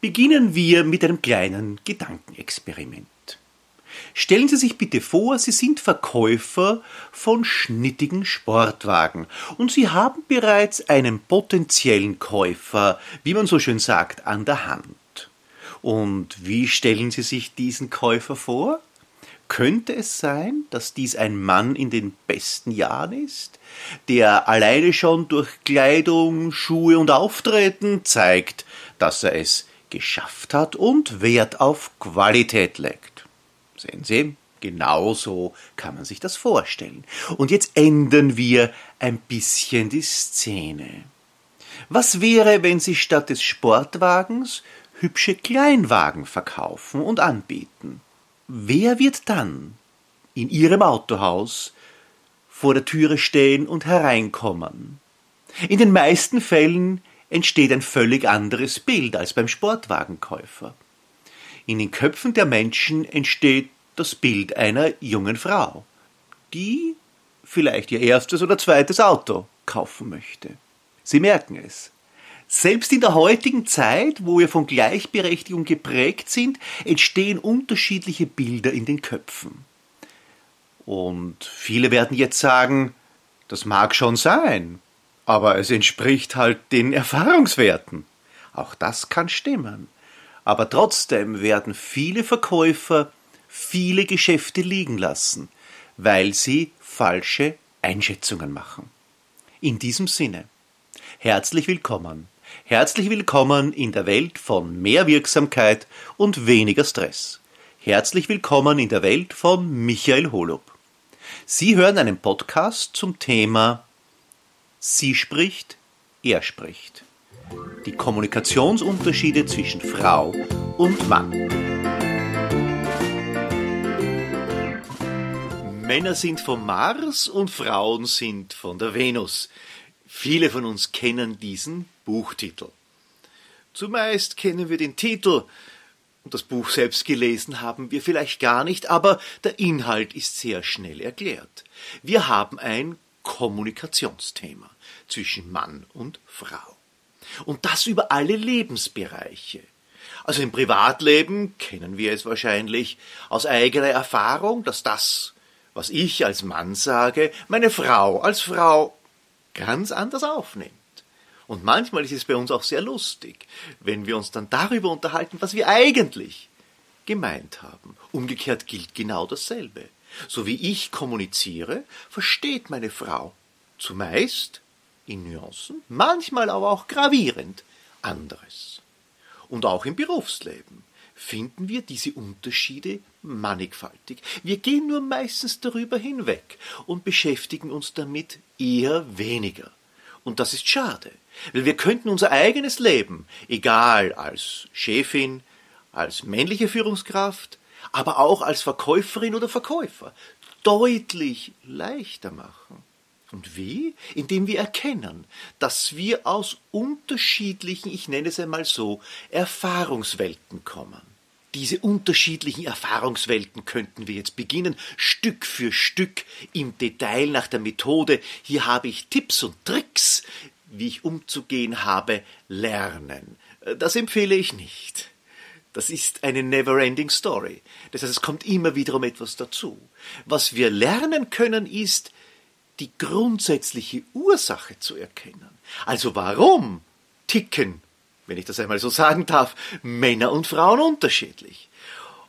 beginnen wir mit einem kleinen Gedankenexperiment. Stellen Sie sich bitte vor, Sie sind Verkäufer von schnittigen Sportwagen und Sie haben bereits einen potenziellen Käufer, wie man so schön sagt, an der Hand. Und wie stellen Sie sich diesen Käufer vor? Könnte es sein, dass dies ein Mann in den besten Jahren ist, der alleine schon durch Kleidung, Schuhe und Auftreten zeigt, dass er es geschafft hat und Wert auf Qualität legt? Sehen Sie, genau so kann man sich das vorstellen. Und jetzt ändern wir ein bisschen die Szene. Was wäre, wenn Sie statt des Sportwagens hübsche Kleinwagen verkaufen und anbieten? Wer wird dann in Ihrem Autohaus vor der Türe stehen und hereinkommen? In den meisten Fällen entsteht ein völlig anderes Bild als beim Sportwagenkäufer. In den Köpfen der Menschen entsteht das Bild einer jungen Frau, die vielleicht ihr erstes oder zweites Auto kaufen möchte. Sie merken es. Selbst in der heutigen Zeit, wo wir von Gleichberechtigung geprägt sind, entstehen unterschiedliche Bilder in den Köpfen. Und viele werden jetzt sagen, das mag schon sein, aber es entspricht halt den Erfahrungswerten. Auch das kann stimmen. Aber trotzdem werden viele Verkäufer viele Geschäfte liegen lassen, weil sie falsche Einschätzungen machen. In diesem Sinne, herzlich willkommen. Herzlich willkommen in der Welt von mehr Wirksamkeit und weniger Stress. Herzlich willkommen in der Welt von Michael Holub. Sie hören einen Podcast zum Thema Sie spricht, er spricht. Die Kommunikationsunterschiede zwischen Frau und Mann. Männer sind vom Mars und Frauen sind von der Venus. Viele von uns kennen diesen Buchtitel. Zumeist kennen wir den Titel, und das Buch selbst gelesen haben wir vielleicht gar nicht, aber der Inhalt ist sehr schnell erklärt. Wir haben ein Kommunikationsthema zwischen Mann und Frau. Und das über alle Lebensbereiche. Also im Privatleben kennen wir es wahrscheinlich aus eigener Erfahrung, dass das was ich als Mann sage, meine Frau als Frau ganz anders aufnimmt. Und manchmal ist es bei uns auch sehr lustig, wenn wir uns dann darüber unterhalten, was wir eigentlich gemeint haben. Umgekehrt gilt genau dasselbe. So wie ich kommuniziere, versteht meine Frau zumeist in Nuancen, manchmal aber auch gravierend anderes. Und auch im Berufsleben finden wir diese Unterschiede mannigfaltig. Wir gehen nur meistens darüber hinweg und beschäftigen uns damit eher weniger. Und das ist schade, weil wir könnten unser eigenes Leben, egal als Chefin, als männliche Führungskraft, aber auch als Verkäuferin oder Verkäufer, deutlich leichter machen. Und wie? Indem wir erkennen, dass wir aus unterschiedlichen, ich nenne es einmal so, Erfahrungswelten kommen. Diese unterschiedlichen Erfahrungswelten könnten wir jetzt beginnen, Stück für Stück im Detail nach der Methode, hier habe ich Tipps und Tricks, wie ich umzugehen habe, lernen. Das empfehle ich nicht. Das ist eine never-ending Story. Das heißt, es kommt immer wiederum etwas dazu. Was wir lernen können, ist, die grundsätzliche Ursache zu erkennen. Also warum ticken wenn ich das einmal so sagen darf, Männer und Frauen unterschiedlich.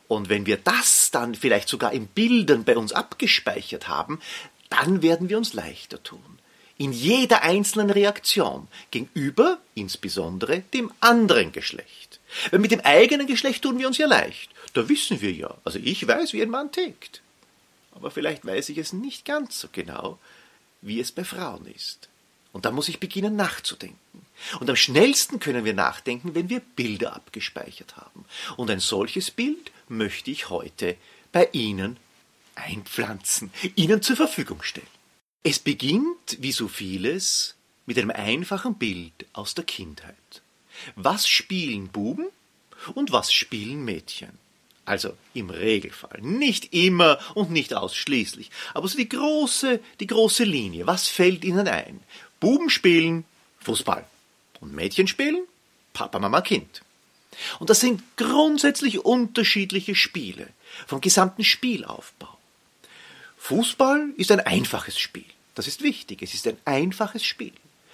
Und wenn wir das dann vielleicht sogar in Bildern bei uns abgespeichert haben, dann werden wir uns leichter tun. In jeder einzelnen Reaktion gegenüber insbesondere dem anderen Geschlecht. Weil mit dem eigenen Geschlecht tun wir uns ja leicht. Da wissen wir ja, also ich weiß, wie ein Mann tickt. Aber vielleicht weiß ich es nicht ganz so genau, wie es bei Frauen ist. Und da muss ich beginnen nachzudenken. Und am schnellsten können wir nachdenken, wenn wir Bilder abgespeichert haben. Und ein solches Bild möchte ich heute bei Ihnen einpflanzen, Ihnen zur Verfügung stellen. Es beginnt, wie so vieles, mit einem einfachen Bild aus der Kindheit. Was spielen Buben und was spielen Mädchen? Also im Regelfall. Nicht immer und nicht ausschließlich. Aber so die große, die große Linie. Was fällt Ihnen ein? Buben spielen Fußball und Mädchen spielen Papa, Mama, Kind. Und das sind grundsätzlich unterschiedliche Spiele vom gesamten Spielaufbau. Fußball ist ein einfaches Spiel. Das ist wichtig. Es ist ein einfaches Spiel.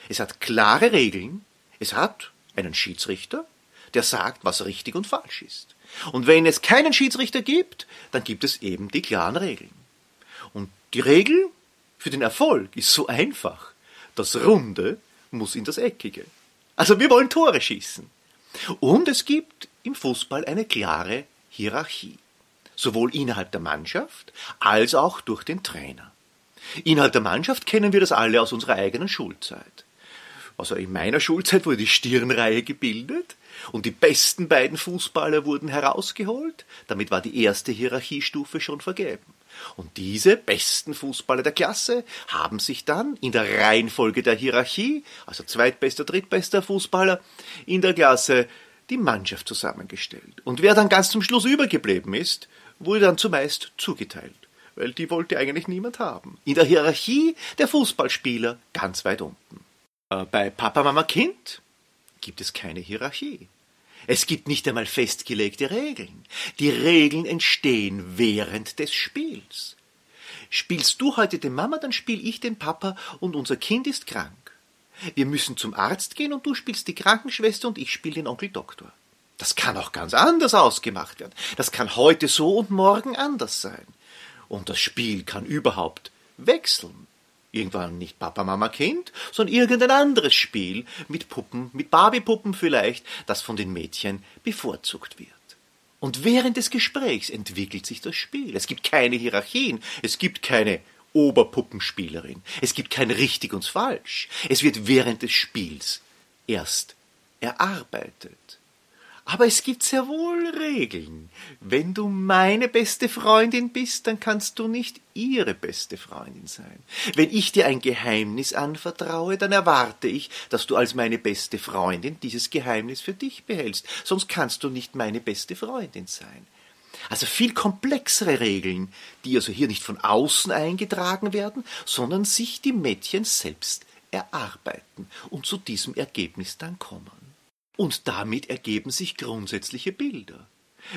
Es hat klare Regeln. Es hat einen Schiedsrichter, der sagt, was richtig und falsch ist. Und wenn es keinen Schiedsrichter gibt, dann gibt es eben die klaren Regeln. Und die Regel für den Erfolg ist so einfach. Das Runde muss in das Eckige. Also wir wollen Tore schießen. Und es gibt im Fußball eine klare Hierarchie. Sowohl innerhalb der Mannschaft als auch durch den Trainer. Innerhalb der Mannschaft kennen wir das alle aus unserer eigenen Schulzeit. Also in meiner Schulzeit wurde die Stirnreihe gebildet und die besten beiden Fußballer wurden herausgeholt. Damit war die erste Hierarchiestufe schon vergeben. Und diese besten Fußballer der Klasse haben sich dann in der Reihenfolge der Hierarchie, also zweitbester, drittbester Fußballer in der Klasse, die Mannschaft zusammengestellt. Und wer dann ganz zum Schluss übergeblieben ist, wurde dann zumeist zugeteilt, weil die wollte eigentlich niemand haben. In der Hierarchie der Fußballspieler ganz weit unten. Äh, bei Papa, Mama, Kind gibt es keine Hierarchie. Es gibt nicht einmal festgelegte Regeln. Die Regeln entstehen während des Spiels. Spielst du heute den Mama, dann spiel ich den Papa und unser Kind ist krank. Wir müssen zum Arzt gehen und du spielst die Krankenschwester und ich spiele den Onkel Doktor. Das kann auch ganz anders ausgemacht werden. Das kann heute so und morgen anders sein. Und das Spiel kann überhaupt wechseln. Irgendwann nicht Papa, Mama, Kind, sondern irgendein anderes Spiel mit Puppen, mit Barbiepuppen vielleicht, das von den Mädchen bevorzugt wird. Und während des Gesprächs entwickelt sich das Spiel. Es gibt keine Hierarchien, es gibt keine Oberpuppenspielerin, es gibt kein richtig und falsch. Es wird während des Spiels erst erarbeitet. Aber es gibt sehr wohl Regeln. Wenn du meine beste Freundin bist, dann kannst du nicht ihre beste Freundin sein. Wenn ich dir ein Geheimnis anvertraue, dann erwarte ich, dass du als meine beste Freundin dieses Geheimnis für dich behältst, sonst kannst du nicht meine beste Freundin sein. Also viel komplexere Regeln, die also hier nicht von außen eingetragen werden, sondern sich die Mädchen selbst erarbeiten und zu diesem Ergebnis dann kommen. Und damit ergeben sich grundsätzliche Bilder.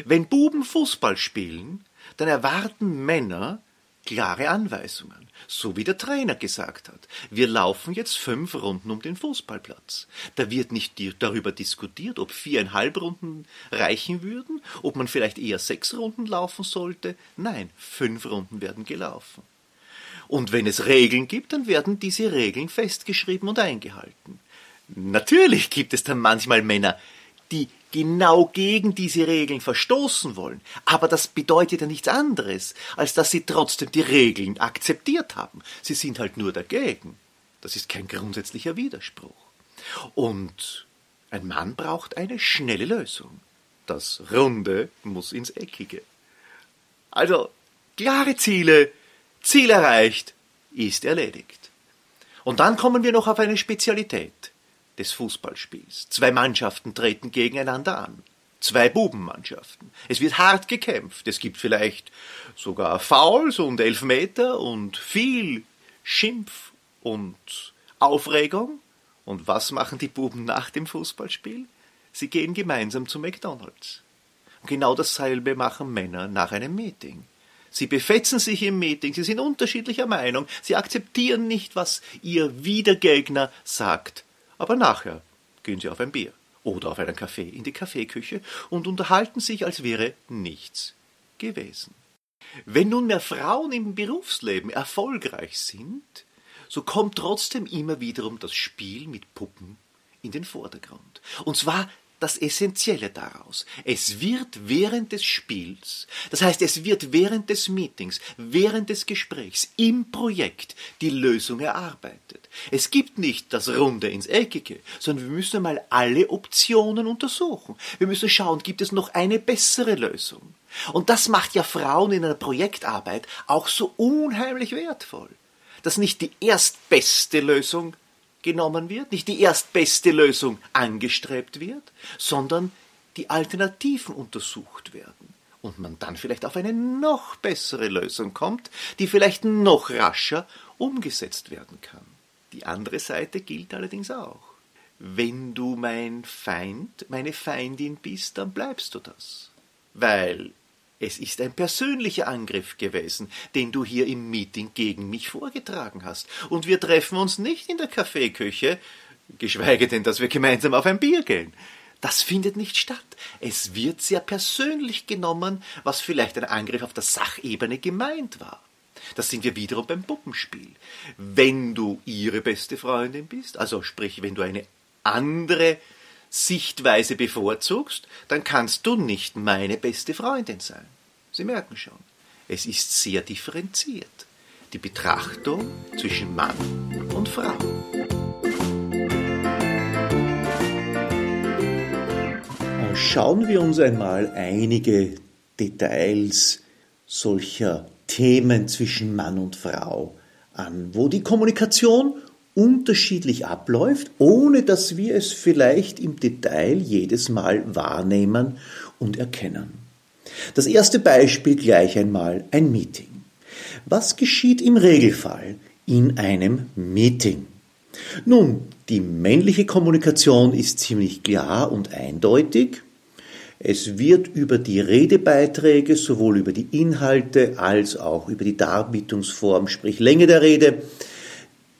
Wenn Buben Fußball spielen, dann erwarten Männer klare Anweisungen, so wie der Trainer gesagt hat. Wir laufen jetzt fünf Runden um den Fußballplatz. Da wird nicht darüber diskutiert, ob viereinhalb Runden reichen würden, ob man vielleicht eher sechs Runden laufen sollte. Nein, fünf Runden werden gelaufen. Und wenn es Regeln gibt, dann werden diese Regeln festgeschrieben und eingehalten. Natürlich gibt es dann manchmal Männer, die genau gegen diese Regeln verstoßen wollen, aber das bedeutet ja nichts anderes, als dass sie trotzdem die Regeln akzeptiert haben. Sie sind halt nur dagegen. Das ist kein grundsätzlicher Widerspruch. Und ein Mann braucht eine schnelle Lösung. Das Runde muss ins Eckige. Also, klare Ziele, Ziel erreicht, ist erledigt. Und dann kommen wir noch auf eine Spezialität des Fußballspiels. Zwei Mannschaften treten gegeneinander an. Zwei Bubenmannschaften. Es wird hart gekämpft. Es gibt vielleicht sogar Fouls und Elfmeter und viel Schimpf und Aufregung. Und was machen die Buben nach dem Fußballspiel? Sie gehen gemeinsam zu McDonalds. Und genau dasselbe machen Männer nach einem Meeting. Sie befetzen sich im Meeting, sie sind unterschiedlicher Meinung, sie akzeptieren nicht, was ihr Wiedergegner sagt aber nachher gehen sie auf ein Bier oder auf einen Kaffee in die Kaffeeküche und unterhalten sich, als wäre nichts gewesen. Wenn nunmehr Frauen im Berufsleben erfolgreich sind, so kommt trotzdem immer wiederum das Spiel mit Puppen in den Vordergrund. Und zwar das Essentielle daraus. Es wird während des Spiels, das heißt, es wird während des Meetings, während des Gesprächs, im Projekt die Lösung erarbeitet. Es gibt nicht das Runde ins Eckige, sondern wir müssen einmal alle Optionen untersuchen. Wir müssen schauen, gibt es noch eine bessere Lösung? Und das macht ja Frauen in einer Projektarbeit auch so unheimlich wertvoll, dass nicht die erstbeste Lösung genommen wird, nicht die erstbeste Lösung angestrebt wird, sondern die Alternativen untersucht werden und man dann vielleicht auf eine noch bessere Lösung kommt, die vielleicht noch rascher umgesetzt werden kann. Die andere Seite gilt allerdings auch. wenn du mein Feind, meine Feindin bist, dann bleibst du das. Weil es ist ein persönlicher Angriff gewesen, den du hier im Meeting gegen mich vorgetragen hast. Und wir treffen uns nicht in der Kaffeeküche, geschweige denn, dass wir gemeinsam auf ein Bier gehen. Das findet nicht statt. Es wird sehr persönlich genommen, was vielleicht ein Angriff auf der Sachebene gemeint war. Das sind wir wiederum beim Puppenspiel. Wenn du ihre beste Freundin bist, also sprich, wenn du eine andere Sichtweise bevorzugst, dann kannst du nicht meine beste Freundin sein. Sie merken schon, es ist sehr differenziert. Die Betrachtung zwischen Mann und Frau. Schauen wir uns einmal einige Details solcher Themen zwischen Mann und Frau an, wo die Kommunikation unterschiedlich abläuft, ohne dass wir es vielleicht im Detail jedes Mal wahrnehmen und erkennen. Das erste Beispiel gleich einmal ein Meeting. Was geschieht im Regelfall in einem Meeting? Nun, die männliche Kommunikation ist ziemlich klar und eindeutig. Es wird über die Redebeiträge, sowohl über die Inhalte als auch über die Darbietungsform, sprich Länge der Rede,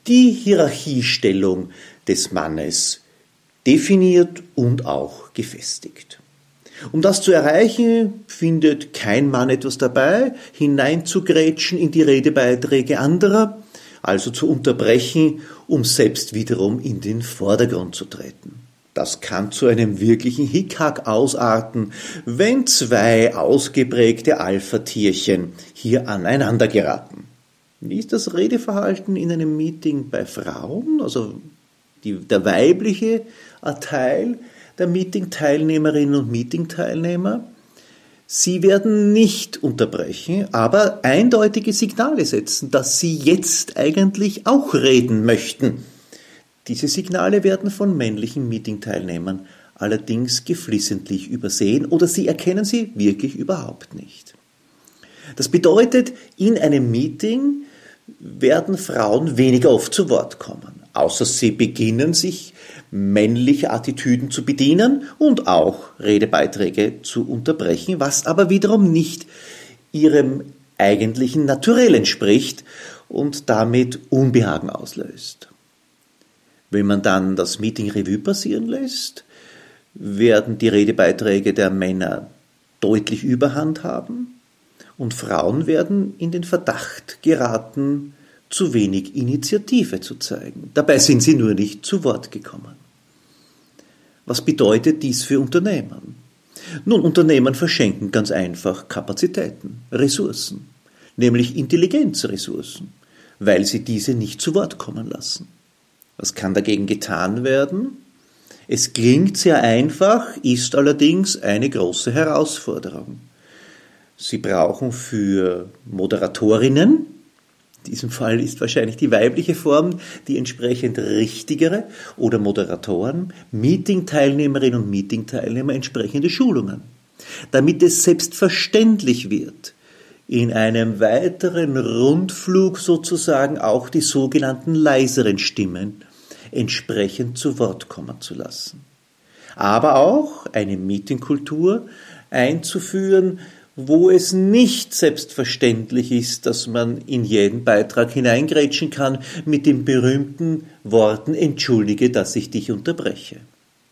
die Hierarchiestellung des Mannes definiert und auch gefestigt. Um das zu erreichen, findet kein Mann etwas dabei, hineinzugrätschen in die Redebeiträge anderer, also zu unterbrechen, um selbst wiederum in den Vordergrund zu treten. Das kann zu einem wirklichen Hickhack ausarten, wenn zwei ausgeprägte Alpha-Tierchen hier aneinander geraten. Wie ist das Redeverhalten in einem Meeting bei Frauen? Also die, der weibliche Teil der Meeting-Teilnehmerinnen und Meeting-Teilnehmer. Sie werden nicht unterbrechen, aber eindeutige Signale setzen, dass sie jetzt eigentlich auch reden möchten. Diese Signale werden von männlichen Meeting-Teilnehmern allerdings geflissentlich übersehen oder sie erkennen sie wirklich überhaupt nicht. Das bedeutet, in einem Meeting werden Frauen weniger oft zu Wort kommen, außer sie beginnen sich männliche Attitüden zu bedienen und auch Redebeiträge zu unterbrechen, was aber wiederum nicht ihrem eigentlichen Naturell entspricht und damit Unbehagen auslöst. Wenn man dann das Meeting Revue passieren lässt, werden die Redebeiträge der Männer deutlich Überhand haben und Frauen werden in den Verdacht geraten, zu wenig Initiative zu zeigen. Dabei sind sie nur nicht zu Wort gekommen. Was bedeutet dies für Unternehmen? Nun, Unternehmen verschenken ganz einfach Kapazitäten, Ressourcen, nämlich Intelligenzressourcen, weil sie diese nicht zu Wort kommen lassen. Was kann dagegen getan werden? Es klingt sehr einfach, ist allerdings eine große Herausforderung. Sie brauchen für Moderatorinnen, in diesem Fall ist wahrscheinlich die weibliche Form die entsprechend richtigere, oder Moderatoren, Meeting-Teilnehmerinnen und Meeting-Teilnehmer entsprechende Schulungen, damit es selbstverständlich wird, in einem weiteren Rundflug sozusagen auch die sogenannten leiseren Stimmen entsprechend zu Wort kommen zu lassen. Aber auch eine Meetingkultur einzuführen, wo es nicht selbstverständlich ist, dass man in jeden Beitrag hineingrätschen kann mit den berühmten Worten Entschuldige, dass ich dich unterbreche.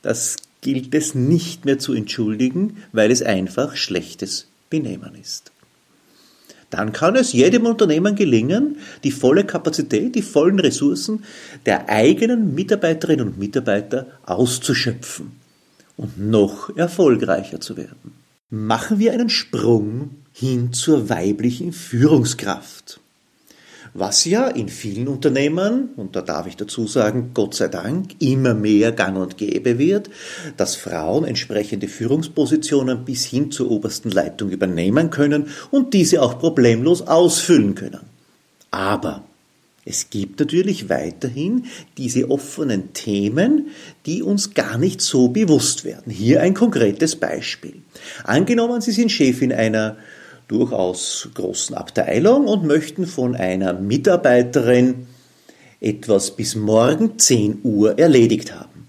Das gilt es nicht mehr zu entschuldigen, weil es einfach schlechtes Benehmen ist dann kann es jedem Unternehmen gelingen, die volle Kapazität, die vollen Ressourcen der eigenen Mitarbeiterinnen und Mitarbeiter auszuschöpfen und noch erfolgreicher zu werden. Machen wir einen Sprung hin zur weiblichen Führungskraft was ja in vielen Unternehmen, und da darf ich dazu sagen, Gott sei Dank, immer mehr gang und gäbe wird, dass Frauen entsprechende Führungspositionen bis hin zur obersten Leitung übernehmen können und diese auch problemlos ausfüllen können. Aber es gibt natürlich weiterhin diese offenen Themen, die uns gar nicht so bewusst werden. Hier ein konkretes Beispiel. Angenommen, Sie sind Chefin einer durchaus großen Abteilung und möchten von einer Mitarbeiterin etwas bis morgen 10 Uhr erledigt haben.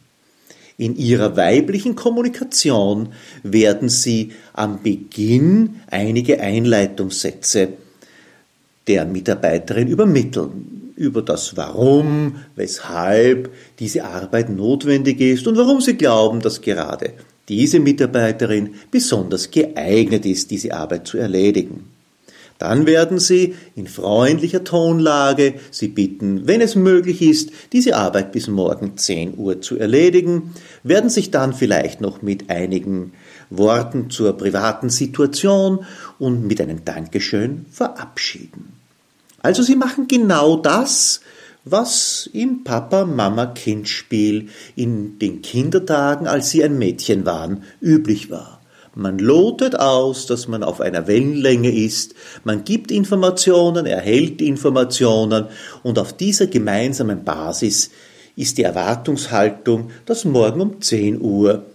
In ihrer weiblichen Kommunikation werden sie am Beginn einige Einleitungssätze der Mitarbeiterin übermitteln über das Warum, weshalb diese Arbeit notwendig ist und warum sie glauben, dass gerade diese Mitarbeiterin besonders geeignet ist, diese Arbeit zu erledigen. Dann werden Sie in freundlicher Tonlage Sie bitten, wenn es möglich ist, diese Arbeit bis morgen 10 Uhr zu erledigen, werden sich dann vielleicht noch mit einigen Worten zur privaten Situation und mit einem Dankeschön verabschieden. Also Sie machen genau das, was im Papa-Mama-Kind-Spiel in den Kindertagen, als Sie ein Mädchen waren, üblich war. Man lotet aus, dass man auf einer Wellenlänge ist, man gibt Informationen, erhält Informationen und auf dieser gemeinsamen Basis ist die Erwartungshaltung, dass morgen um 10 Uhr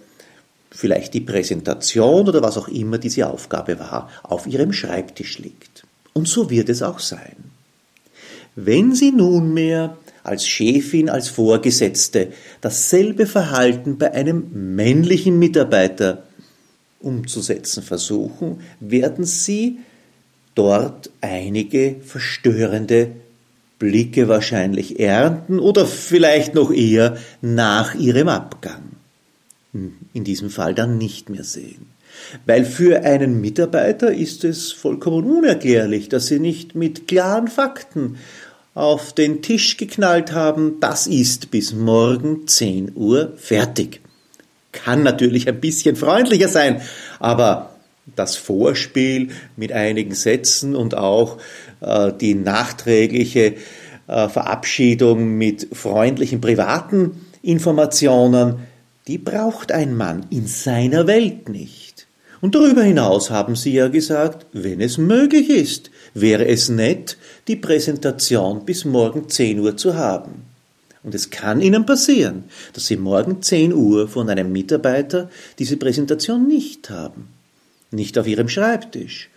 vielleicht die Präsentation oder was auch immer diese Aufgabe war, auf Ihrem Schreibtisch liegt. Und so wird es auch sein. Wenn Sie nunmehr als Chefin, als Vorgesetzte dasselbe Verhalten bei einem männlichen Mitarbeiter umzusetzen versuchen, werden Sie dort einige verstörende Blicke wahrscheinlich ernten oder vielleicht noch eher nach Ihrem Abgang. In diesem Fall dann nicht mehr sehen. Weil für einen Mitarbeiter ist es vollkommen unerklärlich, dass Sie nicht mit klaren Fakten auf den Tisch geknallt haben, das ist bis morgen 10 Uhr fertig kann natürlich ein bisschen freundlicher sein, aber das Vorspiel mit einigen Sätzen und auch äh, die nachträgliche äh, Verabschiedung mit freundlichen privaten Informationen, die braucht ein Mann in seiner Welt nicht. Und darüber hinaus haben Sie ja gesagt, wenn es möglich ist, wäre es nett, die Präsentation bis morgen 10 Uhr zu haben. Und es kann Ihnen passieren, dass Sie morgen 10 Uhr von einem Mitarbeiter diese Präsentation nicht haben. Nicht auf Ihrem Schreibtisch.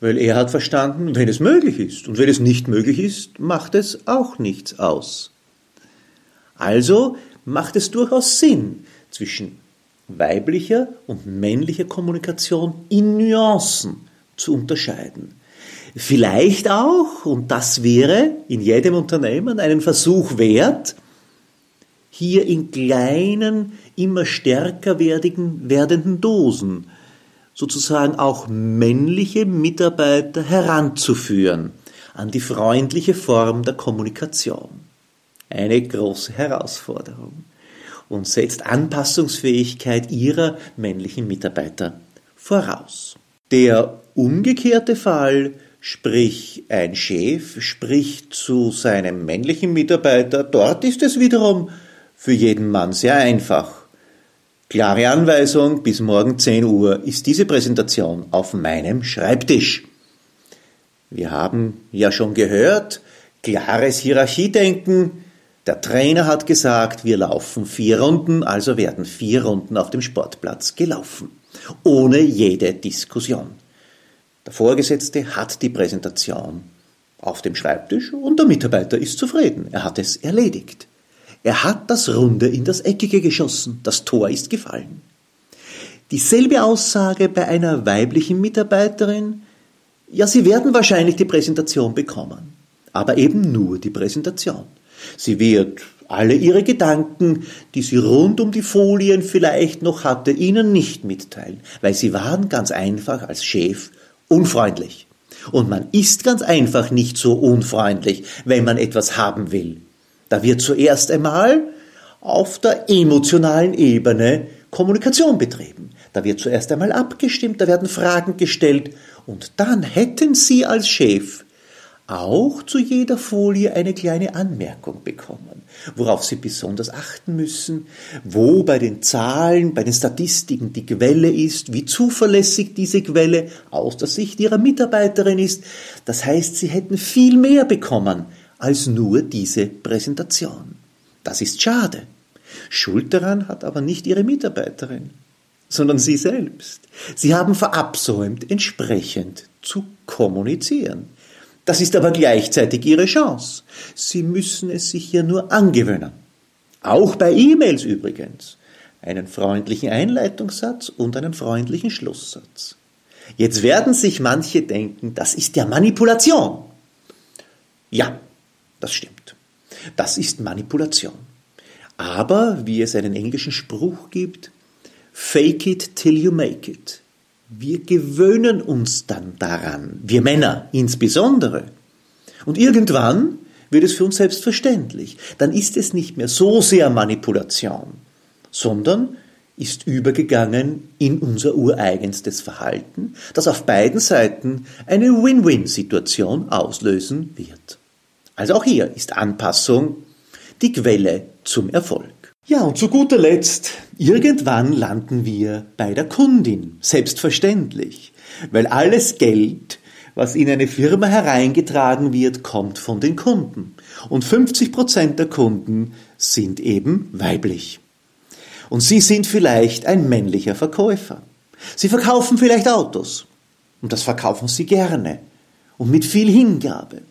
Weil er hat verstanden, wenn es möglich ist. Und wenn es nicht möglich ist, macht es auch nichts aus. Also macht es durchaus Sinn, zwischen weiblicher und männlicher Kommunikation in Nuancen zu unterscheiden. Vielleicht auch, und das wäre in jedem Unternehmen einen Versuch wert, hier in kleinen, immer stärker werdenden Dosen sozusagen auch männliche Mitarbeiter heranzuführen an die freundliche Form der Kommunikation. Eine große Herausforderung und setzt Anpassungsfähigkeit ihrer männlichen Mitarbeiter voraus. Der umgekehrte Fall, sprich ein Chef spricht zu seinem männlichen Mitarbeiter, dort ist es wiederum für jeden Mann sehr einfach. Klare Anweisung, bis morgen 10 Uhr ist diese Präsentation auf meinem Schreibtisch. Wir haben ja schon gehört, klares Hierarchiedenken. Der Trainer hat gesagt, wir laufen vier Runden, also werden vier Runden auf dem Sportplatz gelaufen. Ohne jede Diskussion. Der Vorgesetzte hat die Präsentation auf dem Schreibtisch und der Mitarbeiter ist zufrieden. Er hat es erledigt. Er hat das Runde in das Eckige geschossen, das Tor ist gefallen. Dieselbe Aussage bei einer weiblichen Mitarbeiterin, ja, Sie werden wahrscheinlich die Präsentation bekommen, aber eben nur die Präsentation. Sie wird alle Ihre Gedanken, die sie rund um die Folien vielleicht noch hatte, Ihnen nicht mitteilen, weil Sie waren ganz einfach als Chef unfreundlich. Und man ist ganz einfach nicht so unfreundlich, wenn man etwas haben will. Da wird zuerst einmal auf der emotionalen Ebene Kommunikation betrieben. Da wird zuerst einmal abgestimmt, da werden Fragen gestellt und dann hätten Sie als Chef auch zu jeder Folie eine kleine Anmerkung bekommen, worauf Sie besonders achten müssen, wo bei den Zahlen, bei den Statistiken die Quelle ist, wie zuverlässig diese Quelle aus der Sicht Ihrer Mitarbeiterin ist. Das heißt, Sie hätten viel mehr bekommen als nur diese Präsentation. Das ist schade. Schuld daran hat aber nicht Ihre Mitarbeiterin, sondern Sie selbst. Sie haben verabsäumt, entsprechend zu kommunizieren. Das ist aber gleichzeitig Ihre Chance. Sie müssen es sich ja nur angewöhnen. Auch bei E-Mails übrigens. einen freundlichen Einleitungssatz und einen freundlichen Schlusssatz. Jetzt werden sich manche denken, das ist ja Manipulation. Ja, das stimmt. Das ist Manipulation. Aber, wie es einen englischen Spruch gibt, fake it till you make it. Wir gewöhnen uns dann daran, wir Männer insbesondere. Und irgendwann wird es für uns selbstverständlich. Dann ist es nicht mehr so sehr Manipulation, sondern ist übergegangen in unser ureigenstes Verhalten, das auf beiden Seiten eine Win-Win-Situation auslösen wird. Also auch hier ist Anpassung die Quelle zum Erfolg. Ja, und zu guter Letzt, irgendwann landen wir bei der Kundin, selbstverständlich, weil alles Geld, was in eine Firma hereingetragen wird, kommt von den Kunden. Und 50 Prozent der Kunden sind eben weiblich. Und Sie sind vielleicht ein männlicher Verkäufer. Sie verkaufen vielleicht Autos. Und das verkaufen Sie gerne und mit viel Hingabe.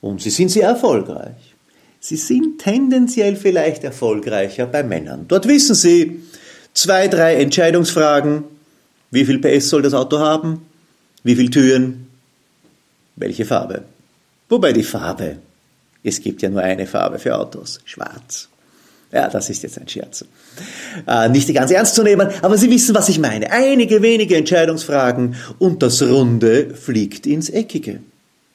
Und Sie sind sehr erfolgreich. Sie sind tendenziell vielleicht erfolgreicher bei Männern. Dort wissen Sie, zwei, drei Entscheidungsfragen. Wie viel PS soll das Auto haben? Wie viele Türen? Welche Farbe? Wobei die Farbe, es gibt ja nur eine Farbe für Autos, schwarz. Ja, das ist jetzt ein Scherz. Äh, nicht ganz ernst zu nehmen, aber Sie wissen, was ich meine. Einige wenige Entscheidungsfragen und das Runde fliegt ins Eckige.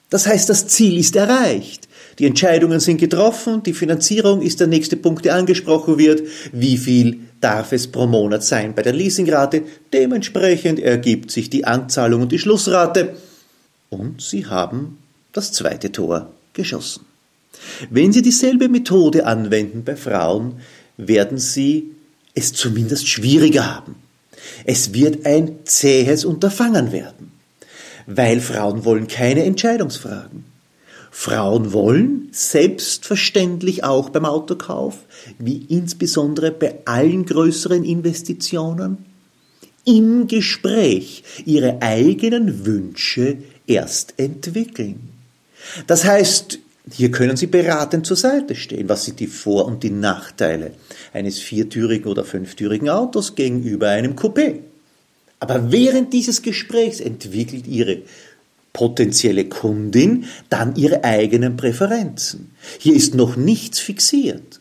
Das heißt, das Ziel ist erreicht. Die Entscheidungen sind getroffen, die Finanzierung ist der nächste Punkt, der angesprochen wird. Wie viel darf es pro Monat sein bei der Leasingrate? Dementsprechend ergibt sich die Anzahlung und die Schlussrate. Und Sie haben das zweite Tor geschossen. Wenn Sie dieselbe Methode anwenden bei Frauen, werden Sie es zumindest schwieriger haben. Es wird ein zähes Unterfangen werden, weil Frauen wollen keine Entscheidungsfragen. Frauen wollen selbstverständlich auch beim Autokauf, wie insbesondere bei allen größeren Investitionen, im Gespräch ihre eigenen Wünsche erst entwickeln. Das heißt, hier können Sie beratend zur Seite stehen. Was sind die Vor- und die Nachteile eines viertürigen oder fünftürigen Autos gegenüber einem Coupé? Aber während dieses Gesprächs entwickelt Ihre potenzielle Kundin dann ihre eigenen Präferenzen. Hier ist noch nichts fixiert.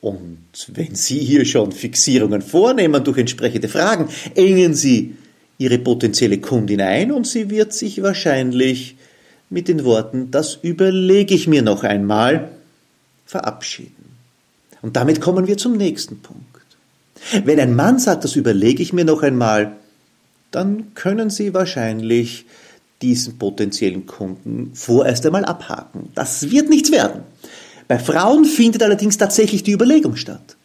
Und wenn Sie hier schon Fixierungen vornehmen durch entsprechende Fragen, engen Sie Ihre potenzielle Kundin ein und sie wird sich wahrscheinlich mit den Worten, das überlege ich mir noch einmal, verabschieden. Und damit kommen wir zum nächsten Punkt. Wenn ein Mann sagt, das überlege ich mir noch einmal, dann können Sie wahrscheinlich diesen potenziellen Kunden vorerst einmal abhaken. Das wird nichts werden. Bei Frauen findet allerdings tatsächlich die Überlegung statt.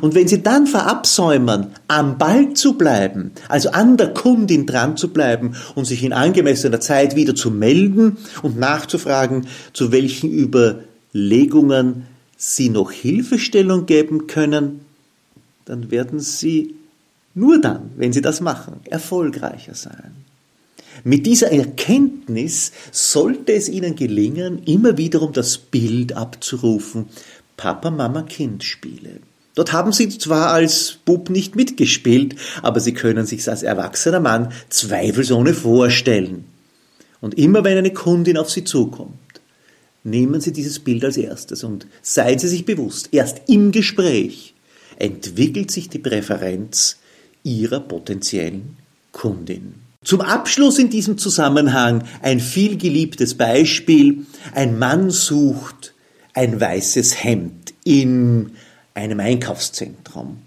Und wenn sie dann verabsäumen, am Ball zu bleiben, also an der Kundin dran zu bleiben und sich in angemessener Zeit wieder zu melden und nachzufragen, zu welchen Überlegungen sie noch Hilfestellung geben können, dann werden sie nur dann, wenn sie das machen, erfolgreicher sein. Mit dieser Erkenntnis sollte es Ihnen gelingen, immer wiederum das Bild abzurufen, Papa, Mama, Kind spiele. Dort haben Sie zwar als Bub nicht mitgespielt, aber Sie können sich als erwachsener Mann zweifelsohne vorstellen. Und immer wenn eine Kundin auf Sie zukommt, nehmen Sie dieses Bild als erstes und seien Sie sich bewusst, erst im Gespräch entwickelt sich die Präferenz Ihrer potenziellen Kundin. Zum Abschluss in diesem Zusammenhang ein vielgeliebtes Beispiel. Ein Mann sucht ein weißes Hemd in einem Einkaufszentrum.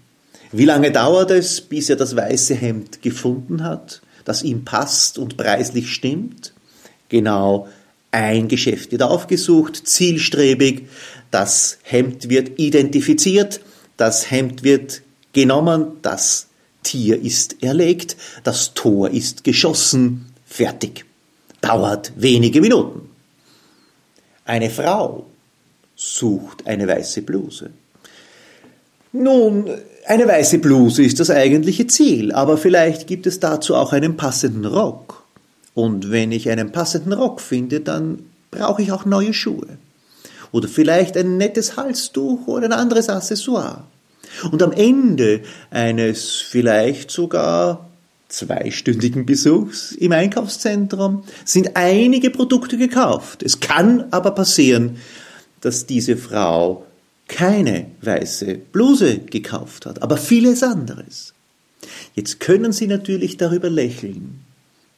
Wie lange dauert es, bis er das weiße Hemd gefunden hat, das ihm passt und preislich stimmt? Genau ein Geschäft wird aufgesucht, zielstrebig, das Hemd wird identifiziert, das Hemd wird genommen, das Tier ist erlegt, das Tor ist geschossen, fertig. Dauert wenige Minuten. Eine Frau sucht eine weiße Bluse. Nun, eine weiße Bluse ist das eigentliche Ziel, aber vielleicht gibt es dazu auch einen passenden Rock. Und wenn ich einen passenden Rock finde, dann brauche ich auch neue Schuhe. Oder vielleicht ein nettes Halstuch oder ein anderes Accessoire. Und am Ende eines vielleicht sogar zweistündigen Besuchs im Einkaufszentrum sind einige Produkte gekauft. Es kann aber passieren, dass diese Frau keine weiße Bluse gekauft hat, aber vieles anderes. Jetzt können Sie natürlich darüber lächeln,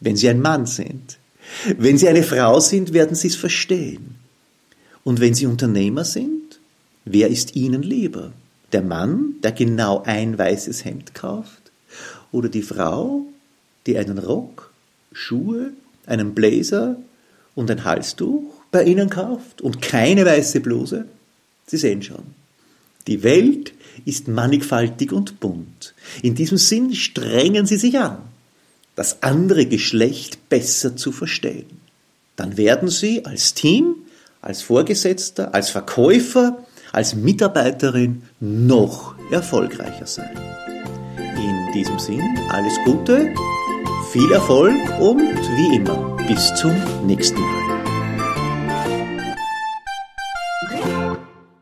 wenn Sie ein Mann sind. Wenn Sie eine Frau sind, werden Sie es verstehen. Und wenn Sie Unternehmer sind, wer ist Ihnen lieber? Der Mann, der genau ein weißes Hemd kauft? Oder die Frau, die einen Rock, Schuhe, einen Blazer und ein Halstuch bei Ihnen kauft und keine weiße Bluse? Sie sehen schon. Die Welt ist mannigfaltig und bunt. In diesem Sinn strengen Sie sich an, das andere Geschlecht besser zu verstehen. Dann werden Sie als Team, als Vorgesetzter, als Verkäufer, als Mitarbeiterin noch erfolgreicher sein. In diesem Sinn alles Gute, viel Erfolg und wie immer bis zum nächsten Mal.